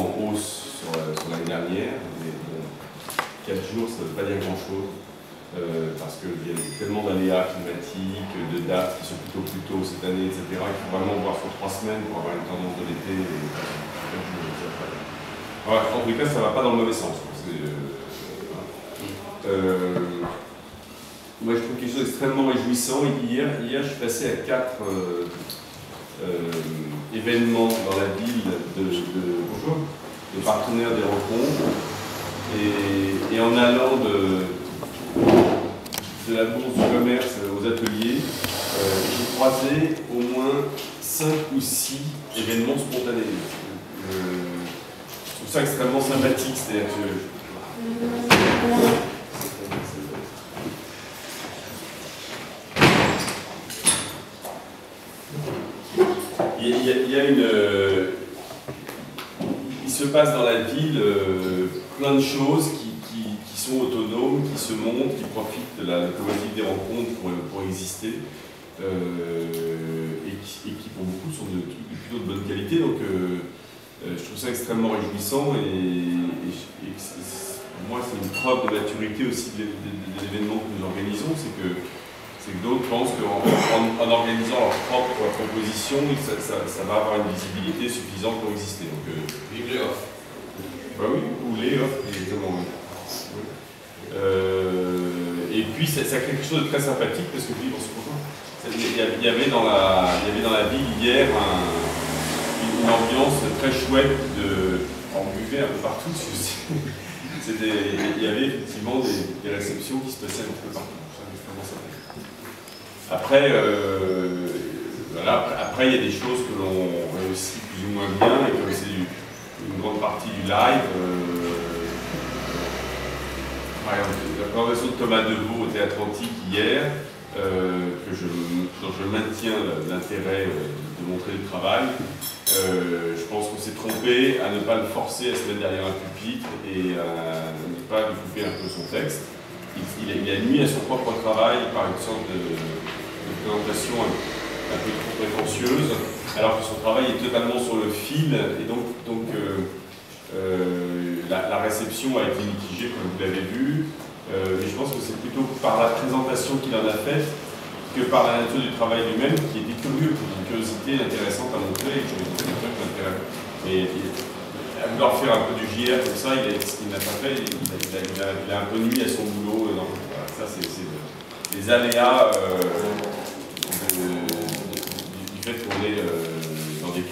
en hausse euh, sur, l'année dernière, mais bon, 4 jours, ça ne veut pas dire grand-chose, euh, parce qu'il y a tellement d'aléas climatiques, de dates qui sont plutôt plus tôt cette année, etc., qu'il faut vraiment voir sur 3 semaines pour avoir une tendance de l'été. Voilà, en tout cas, ça ne va pas dans le mauvais sens. Euh, moi, je trouve quelque chose d'extrêmement réjouissant. Hier, hier, je suis passé à 4 euh, événements dans la ville de, de, de partenaires des rencontres. Et, en allant de, de, la bourse du commerce aux ateliers, euh, j'ai croisé au moins 5 ou 6 événements spontanés. Euh, je trouve ça extrêmement sympathique, c'est-à-dire que Euh, il se passe dans la ville euh, plein de choses qui, sont autonomes, qui se montrent, qui profitent de la locomotive des rencontres pour, exister. Euh, et, qui, pour beaucoup sont de, plutôt de bonne qualité. Donc je trouve ça extrêmement réjouissant et, pour moi c'est une preuve de maturité aussi de, l'événement que nous organisons, c'est que c'est que d'autres pensent qu'en en, organisant leur propre proposition, ça, ça, va avoir une visibilité suffisante pour exister. Donc, euh, Vive les offres. Bah oui, ou les offres, exactement. Euh, et puis, ça, crée quelque chose de très sympathique parce que, il y, avait dans la, il y avait dans la ville hier une ambiance très chouette de. On buvait un peu partout. il y avait effectivement des, des, réceptions qui se passaient un peu partout. Après, euh, après, il y a des choses que l'on réussit plus ou moins bien, et comme c'est une grande partie du live, euh, par exemple, la présentation de Thomas Deveau au Théâtre Antique hier, euh, dont je maintiens l'intérêt de montrer le travail, je pense qu'on s'est trompé à ne pas le forcer à se mettre derrière un pupitre et à ne pas lui couper un peu son texte. Il, il, a, nuit à son propre travail par une sorte de, présentation un, peu trop prétentieuse, alors que son travail est totalement sur le fil, et donc, euh, euh, la, réception a été mitigée, comme vous l'avez vu, euh, mais je pense que c'est plutôt par la présentation qu'il en a faite que par la nature du travail lui-même, qui était curieux, une curiosité intéressante à montrer, et à vouloir faire un peu du JR comme ça, il n'a pas fait, il a, un peu nuit à son boulot. ça, c'est des aléas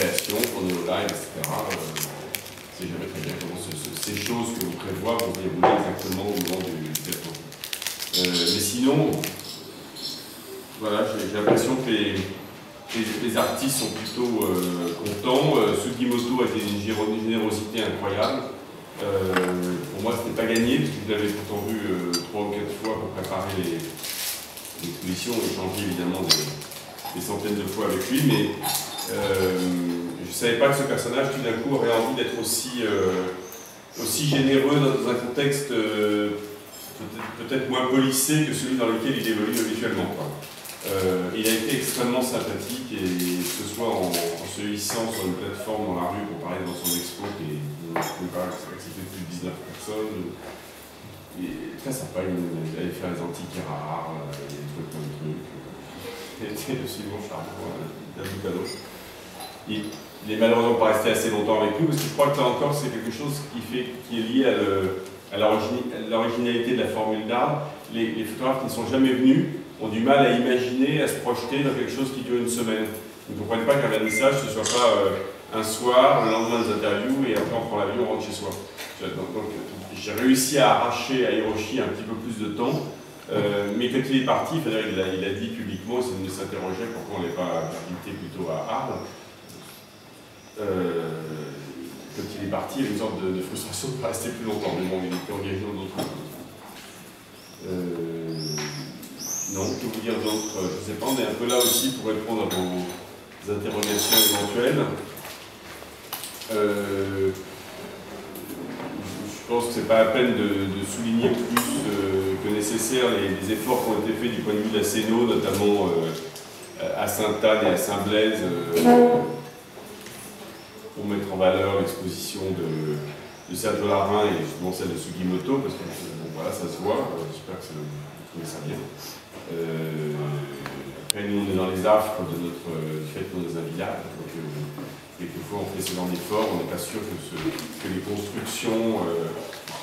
dans des créations, qu'on est au live, etc. Euh, c'est jamais très bien comment ces choses que l'on prévoit vont dérouler exactement au moment du développement. Euh, mais sinon, voilà, j'ai l'impression que les, artistes sont plutôt contents. Sugimoto a été une générosité incroyable. pour moi, ce n'était pas gagné, parce que vous l'avez pourtant vu trois ou quatre fois pour préparer l'exposition, échanger évidemment des, des centaines de fois avec lui, mais euh, je ne savais pas que ce personnage, tout d'un coup, aurait envie d'être aussi, euh, aussi généreux dans un contexte euh, peut-être moins polissé que celui dans lequel il évolue habituellement. il a été extrêmement sympathique, et que ce soit en, se hissant sur une plateforme dans la rue pour parler dans son expo, qui accepté plus de 19 personnes, et très sympa, il allait faire les antiques rares, des trucs, de trucs était absolument charmant, d'un bout Il, il est malheureusement pas resté assez longtemps avec nous, parce que je crois que là encore, c'est quelque chose qui, est lié à l'originalité de la formule d'art. Les, photographes qui ne sont jamais venus ont du mal à imaginer, à se projeter dans quelque chose qui dure une semaine. Ils ne comprennent pas qu'un vernissage, ce ne soit pas euh, un soir, le lendemain des interviews, et après on prend l'avion, on rentre chez soi. J'ai réussi à arracher à Hiroshi un petit peu plus de temps, euh, mais quand il est parti, il, a, dit publiquement, il s'interrogeait pourquoi on n'est pas invité plutôt à Arles. Euh, quand il est parti, il y avait une sorte de, frustration de ne pas rester plus longtemps, mais bon, il était engagé dans d'autres. Euh, non, que vous dire d'autre? Je ne sais pas, on est un peu là aussi pour répondre à vos interrogations éventuelles. Euh, je pense que ce n'est pas la peine de, souligner plus euh, que nécessaire les, efforts qui ont été faits du point de vue de la CENO, notamment euh, à Sainte-Anne et à Saint-Blaise, euh, pour mettre en valeur l'exposition de, de Sergio Larin et justement celle de Sugimoto, parce que voilà, ça se voit, j'espère que vous trouvez ça bien. après, nous, on est dans les affres de notre, du fait qu'on est un village, donc quelquefois on fait ce genre d'efforts, on n'est pas sûr que, les constructions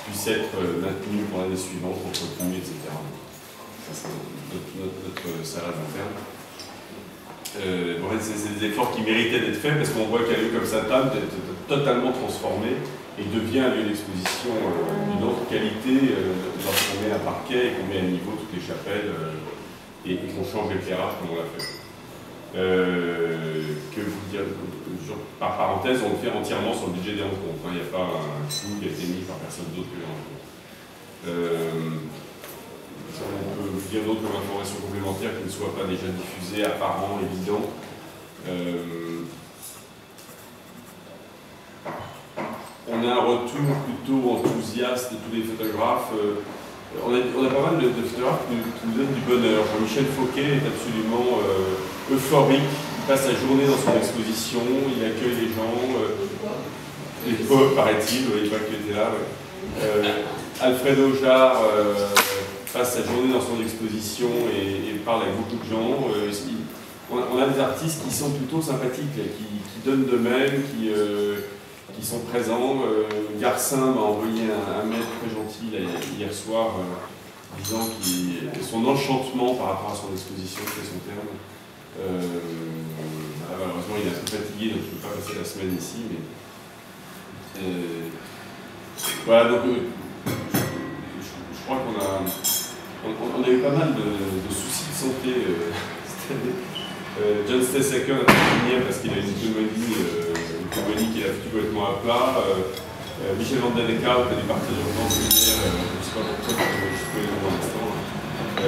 puissent être maintenues pour l'année suivante, entretenues, etc. Ça, c'est notre, notre, notre salade. Euh, c'est des efforts qui méritaient d'être faits parce qu'on voit qu'un lieu comme Sainte-Anne est totalement transformé et devient un lieu d'exposition euh, d'une autre qualité euh, lorsqu'on met un parquet et qu'on met à niveau toutes les chapelles et, qu'on change l'éclairage comme on l'a fait. que vous dire, par parenthèse, on le fait entièrement sur le budget des rencontres. Hein. Il n'y a pas un coût qui a été mis par personne d'autre que les rencontres on peut dire d'autres informations complémentaires qui ne soient pas déjà diffusées, apparents, évidents. Euh, on a un retour plutôt enthousiaste de tous les photographes. Euh, on, a, pas mal de, photographes qui, nous donnent du bonheur. Jean-Michel Fauquet est absolument euh, euphorique. Il passe sa journée dans son exposition, il accueille les gens. les pauvres, paraît-il, il voit qu'il était là. Alfred Ojard passe sa journée dans son exposition et, parle avec beaucoup de gens. Euh, on, a des artistes qui sont plutôt sympathiques, qui, donnent d'eux-mêmes, qui, euh, qui, sont présents. Euh, Garcin m'a envoyé un, mail très gentil hier soir, disant son enchantement par rapport à son exposition, c'est son terme. malheureusement, il est un peu fatigué, donc je ne peux pas passer la semaine ici. Mais, voilà, donc je crois qu'on a on, a eu pas mal de, soucis de santé euh, cette année. Euh, John Stessaker a terminé parce qu'il a une pneumonie, euh, une pneumonie qui a foutu complètement à plat. Michel Van Den a dû partir d'urgence hier, je ne sais pas pourquoi, je peux les noms l'instant. Je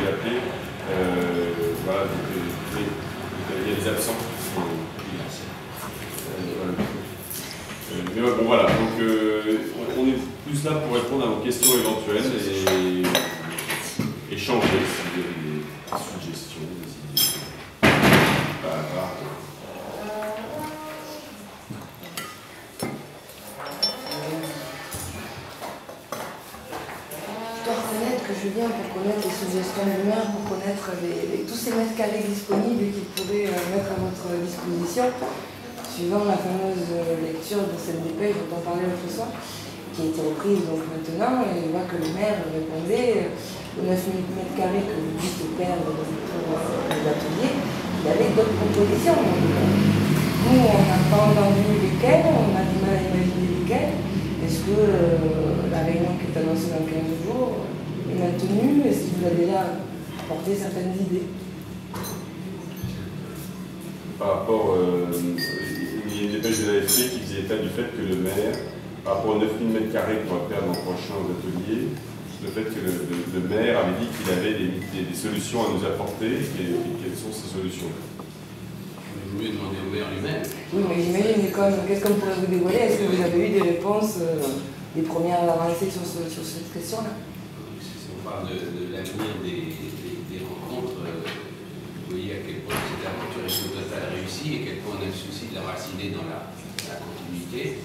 vais l'appeler. voilà, donc, il y a des absents mais bon, voilà, donc plus là pour répondre à vos questions éventuelles et échanger si vous avez des suggestions, des idées Je dois reconnaître que je viens pour connaître les suggestions du maire, pour connaître tous ces mètres carrés disponibles qu'il pourrait euh, mettre à votre disposition, suivant la fameuse lecture de cette dépêche dont on parlait l'autre soir qui a été reprise donc maintenant, et on voit que le maire répondait aux 9 mètres carrés que vous dites perdre pour les ateliers, il y avait d'autres propositions. nous, on n'a pas entendu lesquelles, on a du mal à imaginer lesquelles. Est-ce que euh, la réunion qui est annoncée dans 15 jours est maintenue Est-ce qu'il vous a déjà apporté certaines idées? Par rapport, euh, il y a une dépêche de l'AFP qui faisait état du fait que le maire par rapport aux 9000 m2 qu'on va perdre l'an prochain aux ateliers, le fait que le, maire avait dit qu'il avait des, solutions à nous apporter, et, quelles sont ces solutions Vous mieux demander au maire lui-même. Oui, mais j'imagine, qu'est-ce qu'on pourrait vous dévoiler? Est-ce que vous avez eu des réponses, euh, des premières avancées sur, sur cette question-là? Si on parle de, l'avenir des, rencontres, euh, vous voyez à quel point cette aventure est total réussie et à quel point on a le souci de la raciner dans la continuité.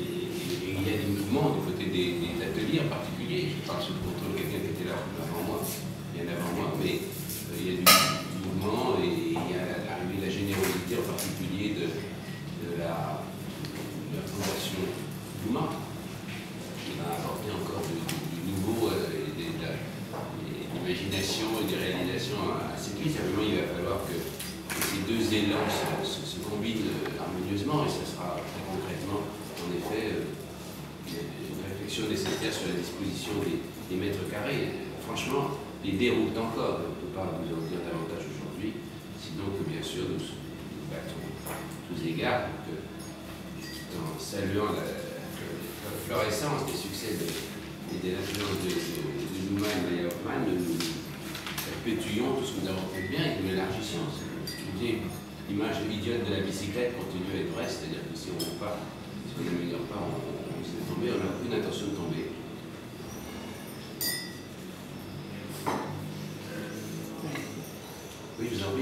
Et, il y a des mouvements du côté des, ateliers en particulier. Je parle sous le contrôle de quelqu'un qui était là avant moi, bien avant moi, mais euh, il y a du, mouvement et il y a l'arrivée de la générosité en particulier de, la, Fondation Douma, qui va apporter encore du, nouveau euh, et de, l'imagination et des réalisations assez clés. Simplement, il va falloir que, ces deux élans se, se combinent euh, harmonieusement et ça sera très concrètement en effet euh, une réflexion nécessaire sur la disposition des, mètres carrés. Franchement, les déroute encore. On ne peut pas vous en dire davantage aujourd'hui, sinon que bien sûr nous, battons tous égards. Donc, euh, en saluant la, florescence des succès et des influences de, Numa et Hoffman, nous perpétuons tout ce que nous avons fait bien et nous l'élargissons. L'image idiote de la bicyclette continue à être vraie, c'est-à-dire que si on ne pas on n'améliore pas, on, on s'est tombé, on n'a aucune intention de tomber.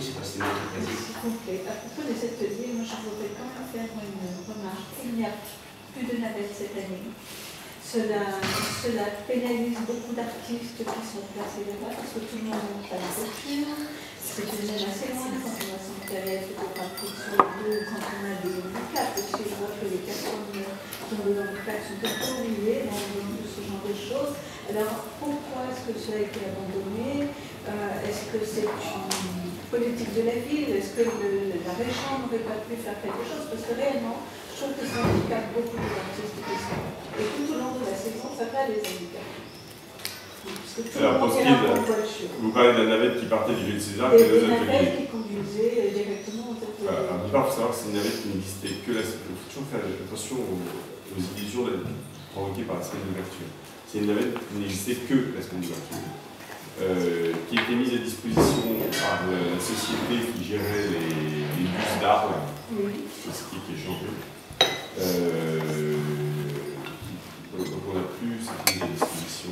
C'est pas si plaît, à propos des ateliers, moi je voudrais quand même il n'y a plus de navettes cette année. Cela, pénalise beaucoup d'artistes qui sont placés là-bas parce que tout le monde monte à la voiture. C'est une zone assez loin quand on s'installer photographique sur dos, quand on a des handicaps. Parce que je vois que les personnes qui ont des handicaps sont un peu oubliées dans ce genre de choses. Alors pourquoi est-ce que cela a été abandonné? Euh, Est-ce que c'est une politique de la ville Est-ce que le, la région n'aurait pas pu faire quelque chose? Parce que réellement, je trouve que ça handicape beaucoup de artistes qui sont. Et tout au long de la saison, ça va les handicaper. Alors, pour ce qui est vous parlez de la navette qui partait du lieu de César, et des navettes qui conduisaient directement au tête voilà, Alors, il faut savoir que c'est une navette qui n'existait que la semaine. Il faut toujours faire attention aux, aux illusions provoquées par la semaine d'ouverture. C'est une navette qui n'existait que la semaine d'ouverture. Euh, qui était mise à disposition par la société qui gérait les, les bus d'Arles, oui. société qui est changée. Euh, donc on n'a plus cette mise à disposition.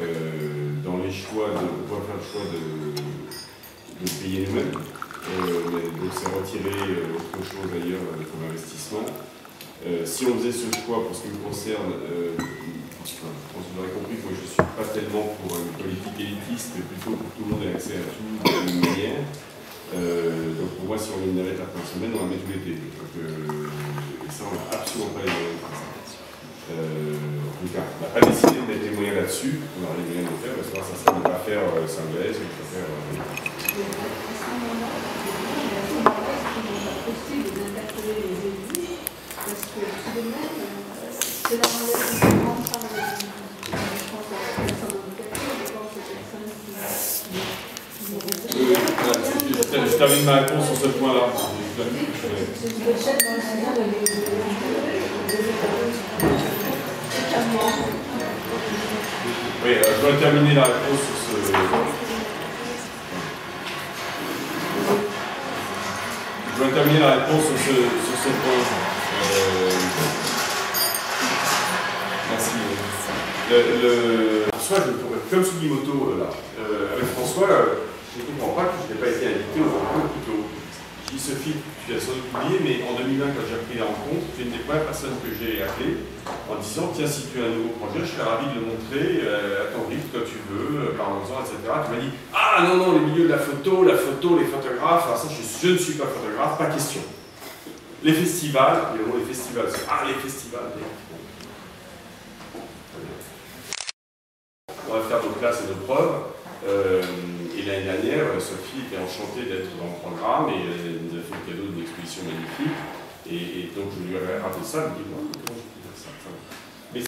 Euh, dans les choix, de, on pourrait faire le choix de, de payer nous-mêmes. Euh, donc c'est retirer euh, autre chose ailleurs comme investissement. si on faisait ce choix pour ce qui me concerne, enfin, vous aurez compris que moi je ne suis pas tellement pour une politique élitiste, mais plutôt pour que tout le monde ait accès à tout de la même manière. donc pour moi, si on met une navette la fin de semaine, on la met tout l'été. Donc et ça, on n'a absolument pas les moyens de faire ça. Euh, en tout cas, on n'a pas décidé de mettre les moyens là-dessus, on aura les moyens de le faire, parce que ça serait de ne pas faire euh, Saint-Blaise, de ne faire. Euh... parce que tout de même, cela enlève termine ma réponse sur ce point-là. Oui, euh, je dois terminer la réponse sur ce. Je dois terminer la réponse sur ce, sur ce point. Euh... Merci. Le, le... François, je, comme Sugimoto, là, euh, avec François, je ne comprends pas que je n'ai pas été invité au rencontres plus tôt. Sophie, tu as sans doute oublié, mais en 2020, quand j'ai repris la rencontre, tu une des premières personnes que j'ai appelées en disant Tiens, si tu as un nouveau projet, je serais ravi de le montrer euh, à ton rythme, quand tu veux, euh, parlons-en, etc. Tu m'as dit Ah non, non, les milieux de la photo, la photo, les photographes, alors ça, je, je, ne suis pas photographe, pas question. Les festivals, les, les festivals, ah, les festivals, On va faire nos classes et nos preuves. Euh, et l'année dernière, euh, Sophie était enchantée d'être dans le programme et euh, elle nous a fait le cadeau d'une exposition magnifique. Et, donc je lui avais rappelé ça, elle me dit, ouais, comment je peux faire ça?